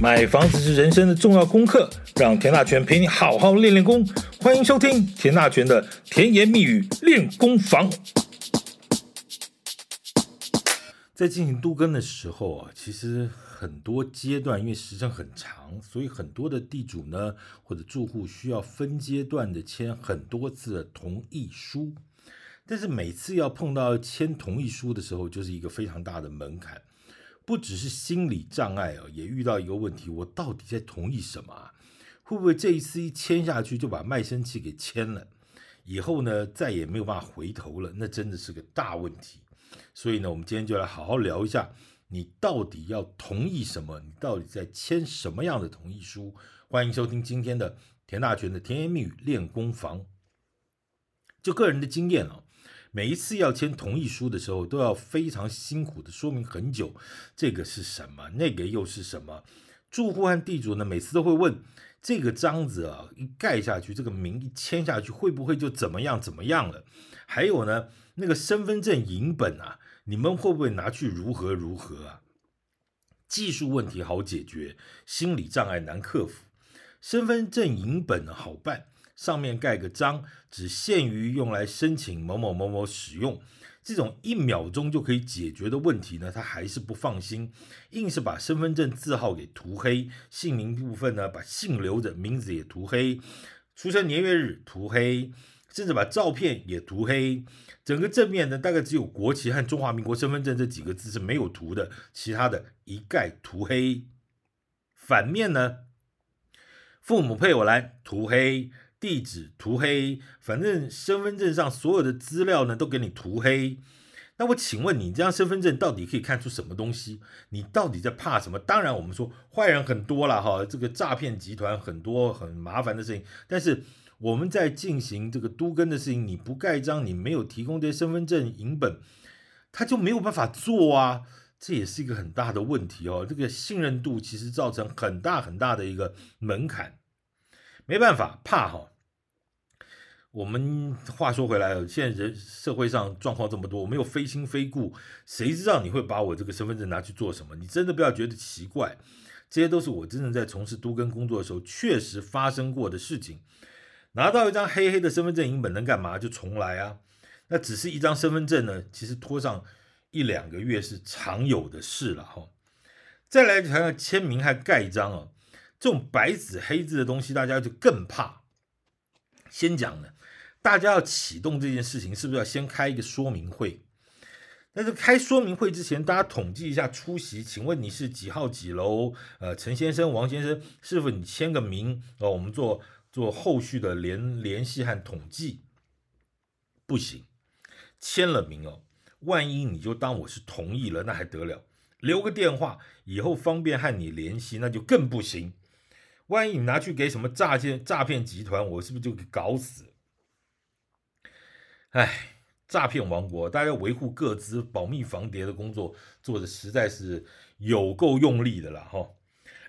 买房子是人生的重要功课，让田大权陪你好好练练功。欢迎收听田大权的甜言蜜语练功房。在进行都更的时候啊，其实很多阶段因为时间很长，所以很多的地主呢或者住户需要分阶段的签很多次的同意书。但是每次要碰到签同意书的时候，就是一个非常大的门槛。不只是心理障碍啊，也遇到一个问题：我到底在同意什么啊？会不会这一次一签下去就把卖身契给签了？以后呢，再也没有办法回头了？那真的是个大问题。所以呢，我们今天就来好好聊一下，你到底要同意什么？你到底在签什么样的同意书？欢迎收听今天的田大权的甜言蜜语练功房。就个人的经验啊。每一次要签同意书的时候，都要非常辛苦的说明很久，这个是什么，那个又是什么？住户和地主呢，每次都会问，这个章子啊，一盖下去，这个名一签下去，会不会就怎么样怎么样了？还有呢，那个身份证影本啊，你们会不会拿去如何如何啊？技术问题好解决，心理障碍难克服。身份证影本好办。上面盖个章，只限于用来申请某某某某使用，这种一秒钟就可以解决的问题呢，他还是不放心，硬是把身份证字号给涂黑，姓名部分呢，把姓留着，名字也涂黑，出生年月日涂黑，甚至把照片也涂黑，整个正面呢，大概只有国旗和中华民国身份证这几个字是没有涂的，其他的一概涂黑。反面呢，父母配偶栏涂黑。地址涂黑，反正身份证上所有的资料呢都给你涂黑。那我请问你，这张身份证到底可以看出什么东西？你到底在怕什么？当然，我们说坏人很多了哈，这个诈骗集团很多很麻烦的事情。但是我们在进行这个都根的事情，你不盖章，你没有提供这些身份证影本，他就没有办法做啊。这也是一个很大的问题哦。这个信任度其实造成很大很大的一个门槛。没办法，怕哈。我们话说回来，现在人社会上状况这么多，我们又非亲非故，谁知道你会把我这个身份证拿去做什么？你真的不要觉得奇怪，这些都是我真正在从事都更工作的时候确实发生过的事情。拿到一张黑黑的身份证影本能干嘛？就重来啊！那只是一张身份证呢，其实拖上一两个月是常有的事了哈。再来谈谈签名和盖章啊，这种白纸黑字的东西，大家就更怕。先讲呢。大家要启动这件事情，是不是要先开一个说明会？但是开说明会之前，大家统计一下出席。请问你是几号几楼？呃，陈先生、王先生，师傅，你签个名哦，我们做做后续的联联系和统计。不行，签了名哦，万一你就当我是同意了，那还得了？留个电话，以后方便和你联系，那就更不行。万一你拿去给什么诈骗诈骗集团，我是不是就给搞死？哎，诈骗王国，大家维护各自、保密防谍的工作做的实在是有够用力的了哈。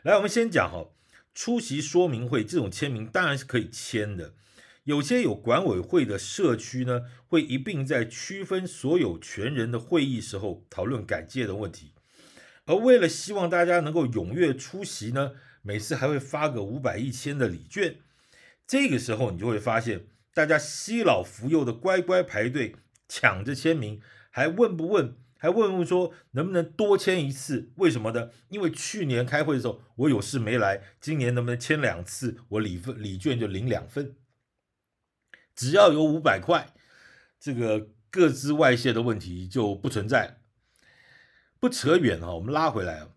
来，我们先讲哈，出席说明会这种签名当然是可以签的。有些有管委会的社区呢，会一并在区分所有权人的会议时候讨论改建的问题。而为了希望大家能够踊跃出席呢，每次还会发个五百一千的礼券。这个时候你就会发现。大家携老扶幼的乖乖排队抢着签名，还问不问？还问问说能不能多签一次？为什么呢？因为去年开会的时候我有事没来，今年能不能签两次？我礼份礼券就领两份。只要有五百块，这个各自外泄的问题就不存在。不扯远啊，我们拉回来啊，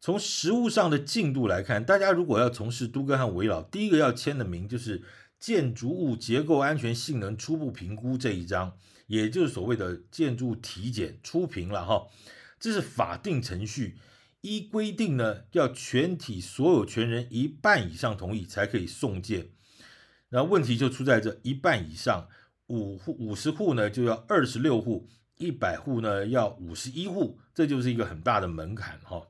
从实物上的进度来看，大家如果要从事都更和维老，第一个要签的名就是。建筑物结构安全性能初步评估这一章，也就是所谓的建筑体检初评了哈，这是法定程序，依规定呢，要全体所有权人一半以上同意才可以送件。那问题就出在这一半以上，五户五十户呢就要二十六户，一百户呢要五十一户，这就是一个很大的门槛哈。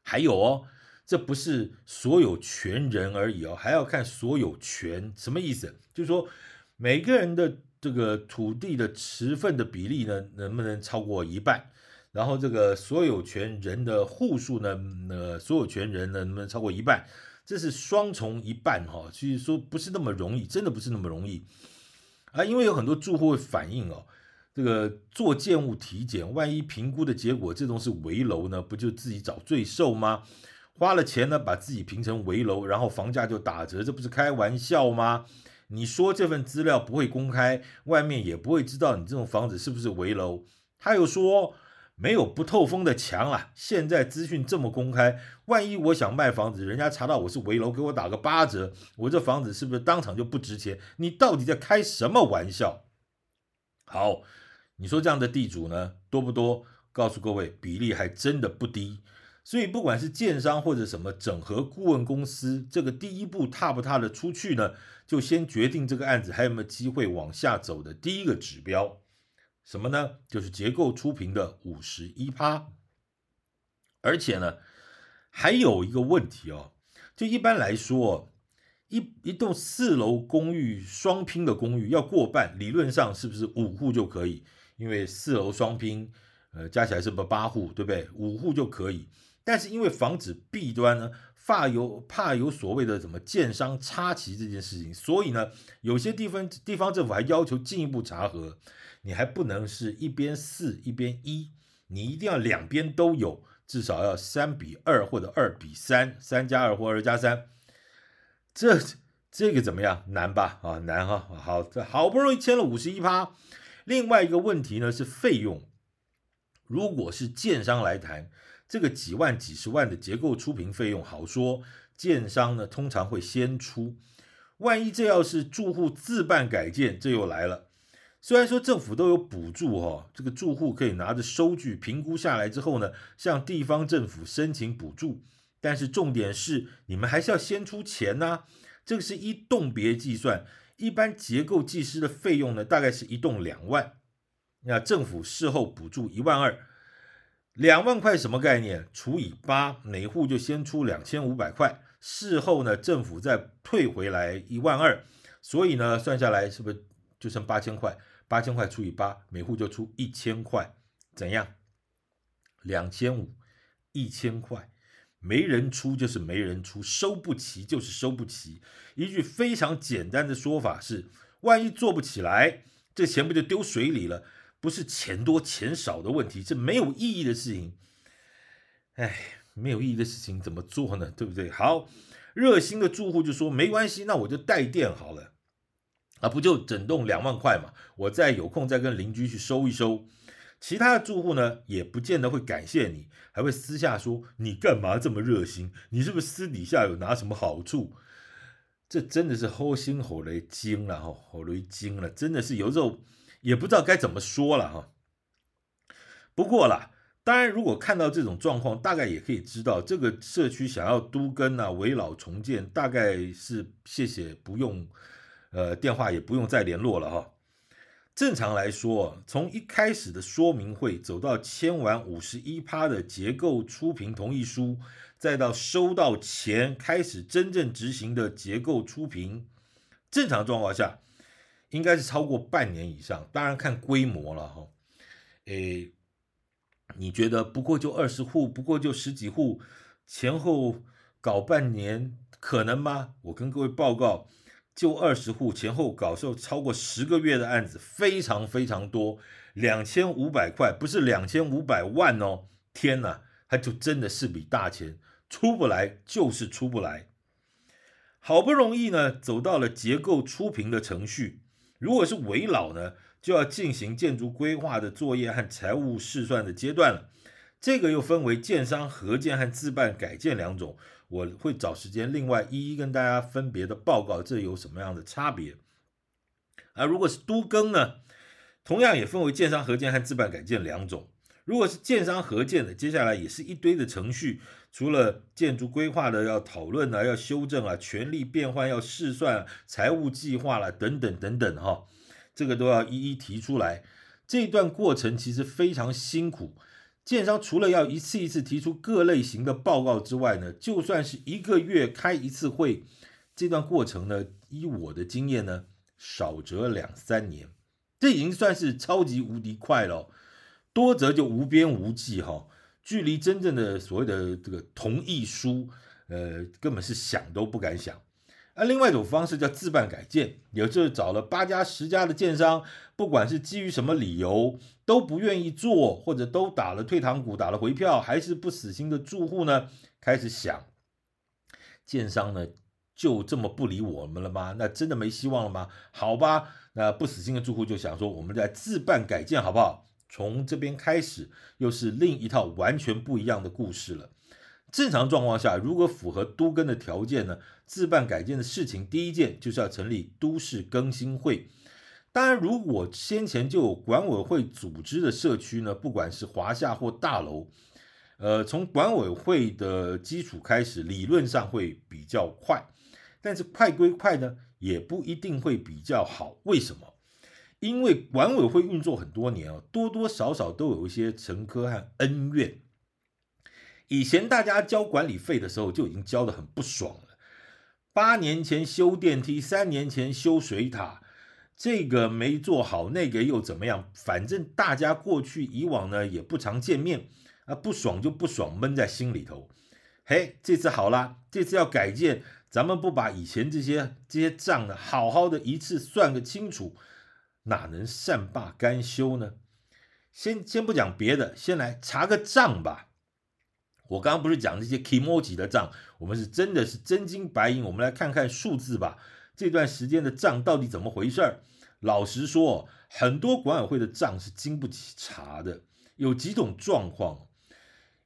还有哦。这不是所有权人而已哦，还要看所有权什么意思？就是说每个人的这个土地的持份的比例呢，能不能超过一半？然后这个所有权人的户数呢，呃，所有权人能不能超过一半？这是双重一半哈，所以说不是那么容易，真的不是那么容易啊，因为有很多住户会反映哦，这个做建物体检，万一评估的结果这种是危楼呢，不就自己找罪受吗？花了钱呢，把自己评成危楼，然后房价就打折，这不是开玩笑吗？你说这份资料不会公开，外面也不会知道你这种房子是不是危楼。他又说没有不透风的墙啊，现在资讯这么公开，万一我想卖房子，人家查到我是危楼，给我打个八折，我这房子是不是当场就不值钱？你到底在开什么玩笑？好，你说这样的地主呢，多不多？告诉各位，比例还真的不低。所以，不管是建商或者什么整合顾问公司，这个第一步踏不踏得出去呢？就先决定这个案子还有没有机会往下走的第一个指标，什么呢？就是结构出评的五十一趴。而且呢，还有一个问题哦，就一般来说，一一栋四楼公寓双拼的公寓要过半，理论上是不是五户就可以？因为四楼双拼，呃，加起来是不是八户，对不对？五户就可以。但是因为防止弊端呢，怕有怕有所谓的什么建商插旗这件事情，所以呢，有些地方地方政府还要求进一步查核，你还不能是一边四一边一，你一定要两边都有，至少要三比二或者二比三，三加二或二加三，这这个怎么样？难吧？啊，难哈！好，这好不容易签了五十一趴，另外一个问题呢是费用，如果是建商来谈。这个几万几十万的结构出评费用好说，建商呢通常会先出。万一这要是住户自办改建，这又来了。虽然说政府都有补助哈，这个住户可以拿着收据评估下来之后呢，向地方政府申请补助。但是重点是你们还是要先出钱呐。这个是一栋别计算，一般结构技师的费用呢，大概是一栋两万，那政府事后补助一万二。两万块什么概念？除以八，每户就先出两千五百块，事后呢，政府再退回来一万二，所以呢，算下来是不是就剩八千块？八千块除以八，每户就出一千块，怎样？两千五，一千块，没人出就是没人出，收不齐就是收不齐。一句非常简单的说法是：万一做不起来，这钱不就丢水里了？不是钱多钱少的问题，是没有意义的事情。哎，没有意义的事情怎么做呢？对不对？好，热心的住户就说没关系，那我就代垫好了，啊，不就整栋两万块嘛？我再有空再跟邻居去收一收。其他的住户呢，也不见得会感谢你，还会私下说你干嘛这么热心？你是不是私底下有拿什么好处？这真的是齁心火雷惊了哈，齁雷惊了，真的是有时候。也不知道该怎么说了哈。不过啦，当然，如果看到这种状况，大概也可以知道，这个社区想要都更啊、危老重建，大概是谢谢不用，呃，电话也不用再联络了哈。正常来说，从一开始的说明会走到签完五十一趴的结构初评同意书，再到收到钱开始真正执行的结构初评，正常状况下。应该是超过半年以上，当然看规模了哈。诶，你觉得不过就二十户，不过就十几户，前后搞半年可能吗？我跟各位报告，就二十户前后搞售超过十个月的案子非常非常多，两千五百块不是两千五百万哦，天哪，它就真的是笔大钱，出不来就是出不来。好不容易呢，走到了结构初评的程序。如果是围老呢，就要进行建筑规划的作业和财务试算的阶段了。这个又分为建商合建和自办改建两种，我会找时间另外一一跟大家分别的报告，这有什么样的差别。而如果是都更呢，同样也分为建商合建和自办改建两种。如果是建商合建的，接下来也是一堆的程序，除了建筑规划的要讨论啊，要修正啊，权利变换要试算，财务计划啦，等等等等哈，这个都要一一提出来。这段过程其实非常辛苦，建商除了要一次一次提出各类型的报告之外呢，就算是一个月开一次会，这段过程呢，依我的经验呢，少则两三年，这已经算是超级无敌快了。多则就无边无际哈，距离真正的所谓的这个同意书，呃，根本是想都不敢想。那另外一种方式叫自办改建，也就是找了八家十家的建商，不管是基于什么理由都不愿意做，或者都打了退堂鼓、打了回票，还是不死心的住户呢，开始想，建商呢就这么不理我们了吗？那真的没希望了吗？好吧，那不死心的住户就想说，我们再自办改建好不好？从这边开始，又是另一套完全不一样的故事了。正常状况下，如果符合都更的条件呢，自办改建的事情，第一件就是要成立都市更新会。当然，如果先前就有管委会组织的社区呢，不管是华夏或大楼，呃，从管委会的基础开始，理论上会比较快。但是快归快呢，也不一定会比较好。为什么？因为管委会运作很多年啊，多多少少都有一些陈科和恩怨。以前大家交管理费的时候就已经交得很不爽了。八年前修电梯，三年前修水塔，这个没做好，那个又怎么样？反正大家过去以往呢也不常见面啊，不爽就不爽，闷在心里头。嘿，这次好啦，这次要改建，咱们不把以前这些这些账呢好好的一次算个清楚，哪能善罢甘休呢？先先不讲别的，先来查个账吧。我刚刚不是讲这些 kimoji 的账，我们是真的是真金白银，我们来看看数字吧。这段时间的账到底怎么回事？老实说，很多管委会的账是经不起查的。有几种状况，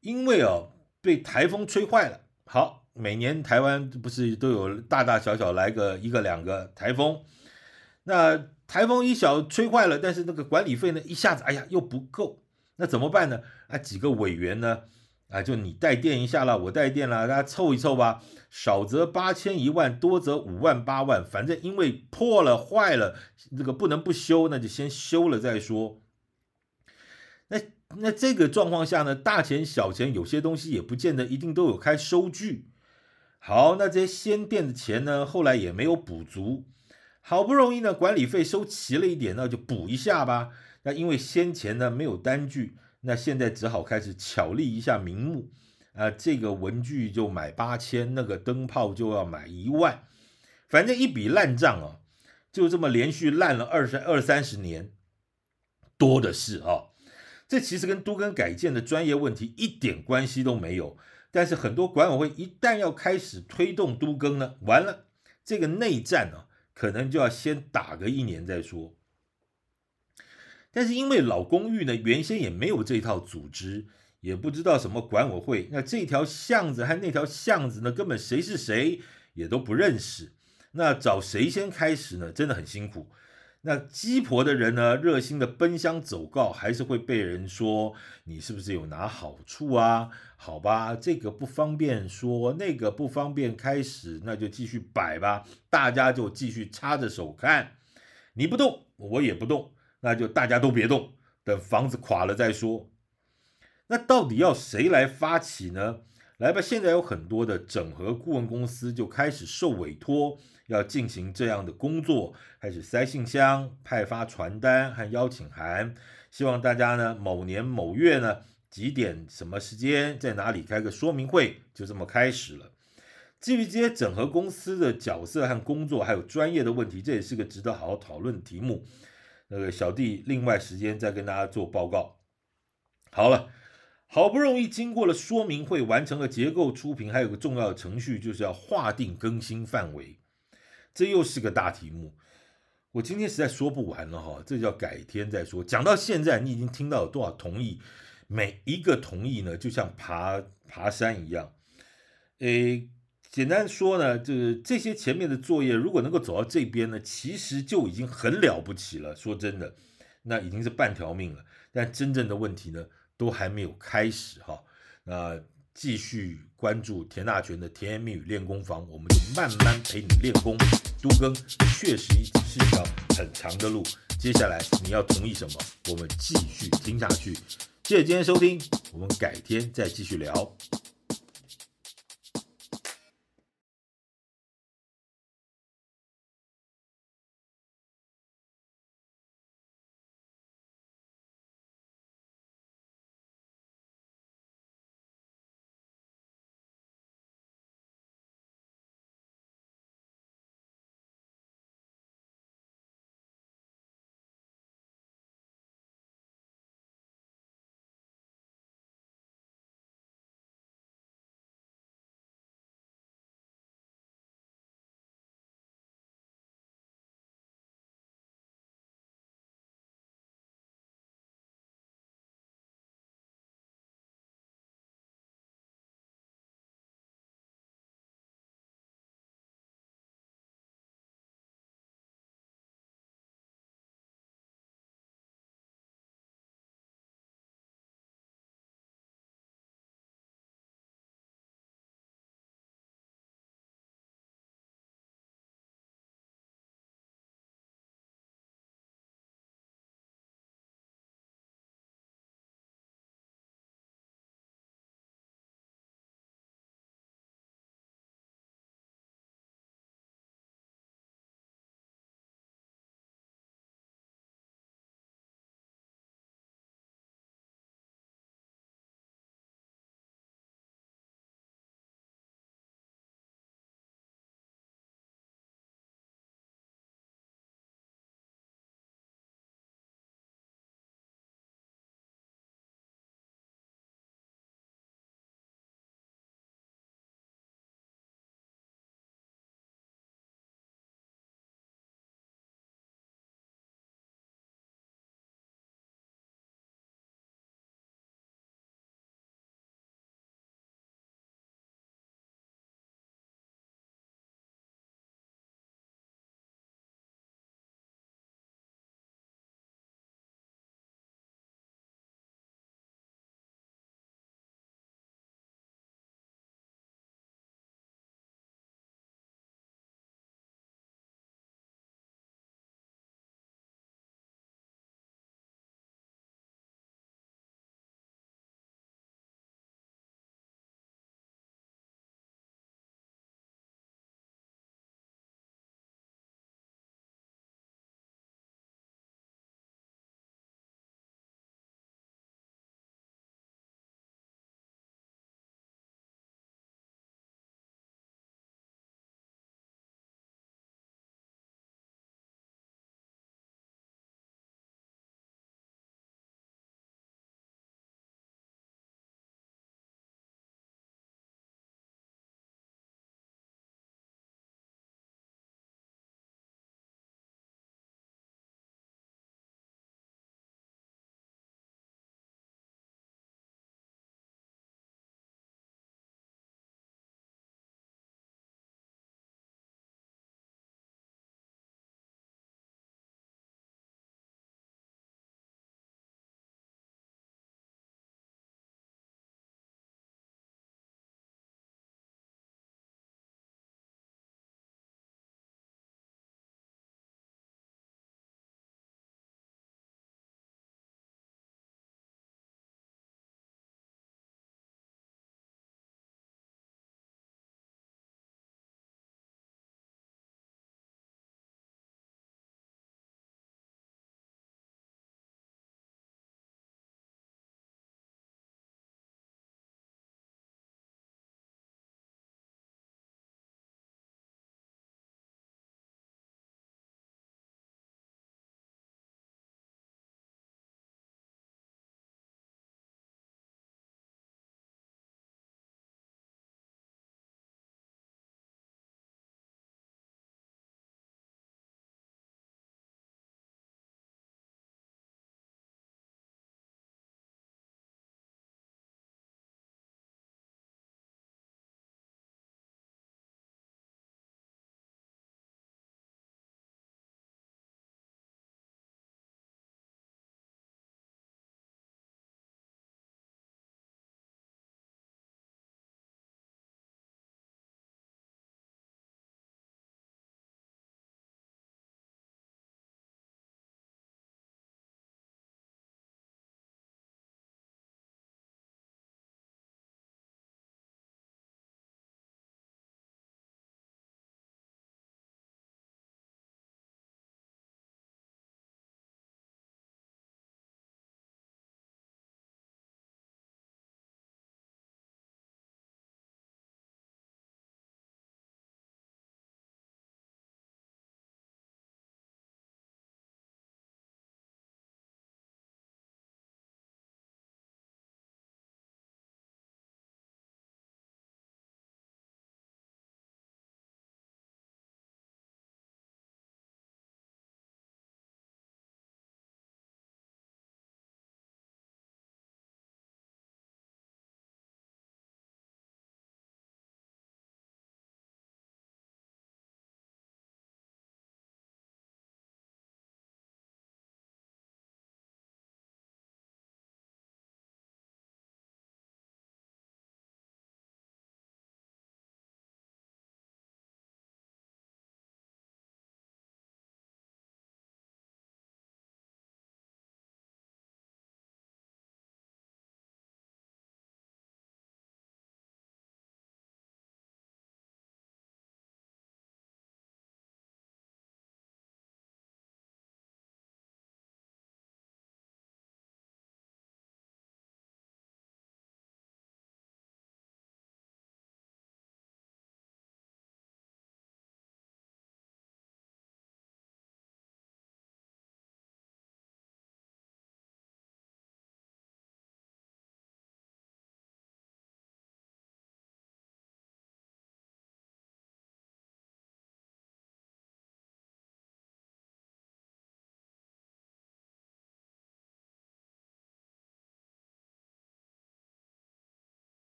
因为哦被台风吹坏了。好，每年台湾不是都有大大小小来个一个两个台风，那台风一小吹坏了，但是那个管理费呢一下子哎呀又不够，那怎么办呢？啊几个委员呢？啊，就你代垫一下了，我代垫了，大家凑一凑吧，少则八千一万，多则五万八万，反正因为破了坏了，这个不能不修，那就先修了再说。那那这个状况下呢，大钱小钱有些东西也不见得一定都有开收据。好，那这些先垫的钱呢，后来也没有补足，好不容易呢管理费收齐了一点，那就补一下吧。那因为先前呢没有单据。那现在只好开始巧立一下名目，啊，这个文具就买八千，那个灯泡就要买一万，反正一笔烂账啊，就这么连续烂了二十二三十年，多的是啊。这其实跟都更改建的专业问题一点关系都没有，但是很多管委会一旦要开始推动都更呢，完了，这个内战啊，可能就要先打个一年再说。但是因为老公寓呢，原先也没有这套组织，也不知道什么管委会，那这条巷子和那条巷子呢，根本谁是谁也都不认识。那找谁先开始呢？真的很辛苦。那鸡婆的人呢，热心的奔相走告，还是会被人说你是不是有拿好处啊？好吧，这个不方便说，那个不方便开始，那就继续摆吧。大家就继续插着手看，你不动，我也不动。那就大家都别动，等房子垮了再说。那到底要谁来发起呢？来吧，现在有很多的整合顾问公司就开始受委托，要进行这样的工作，开始塞信箱、派发传单和邀请函，希望大家呢某年某月呢几点什么时间在哪里开个说明会，就这么开始了。至于这些整合公司的角色和工作，还有专业的问题，这也是个值得好好讨论的题目。那个小弟另外时间再跟大家做报告。好了，好不容易经过了说明会，完成了结构初评，还有个重要的程序，就是要划定更新范围。这又是个大题目，我今天实在说不完了哈，这叫改天再说。讲到现在，你已经听到有多少同意？每一个同意呢，就像爬爬山一样，诶。简单说呢，就是这些前面的作业，如果能够走到这边呢，其实就已经很了不起了。说真的，那已经是半条命了。但真正的问题呢，都还没有开始哈。那继续关注田大全的甜言蜜语练功房，我们就慢慢陪你练功。都更确实是一条很长的路。接下来你要同意什么？我们继续听下去。谢谢今天收听，我们改天再继续聊。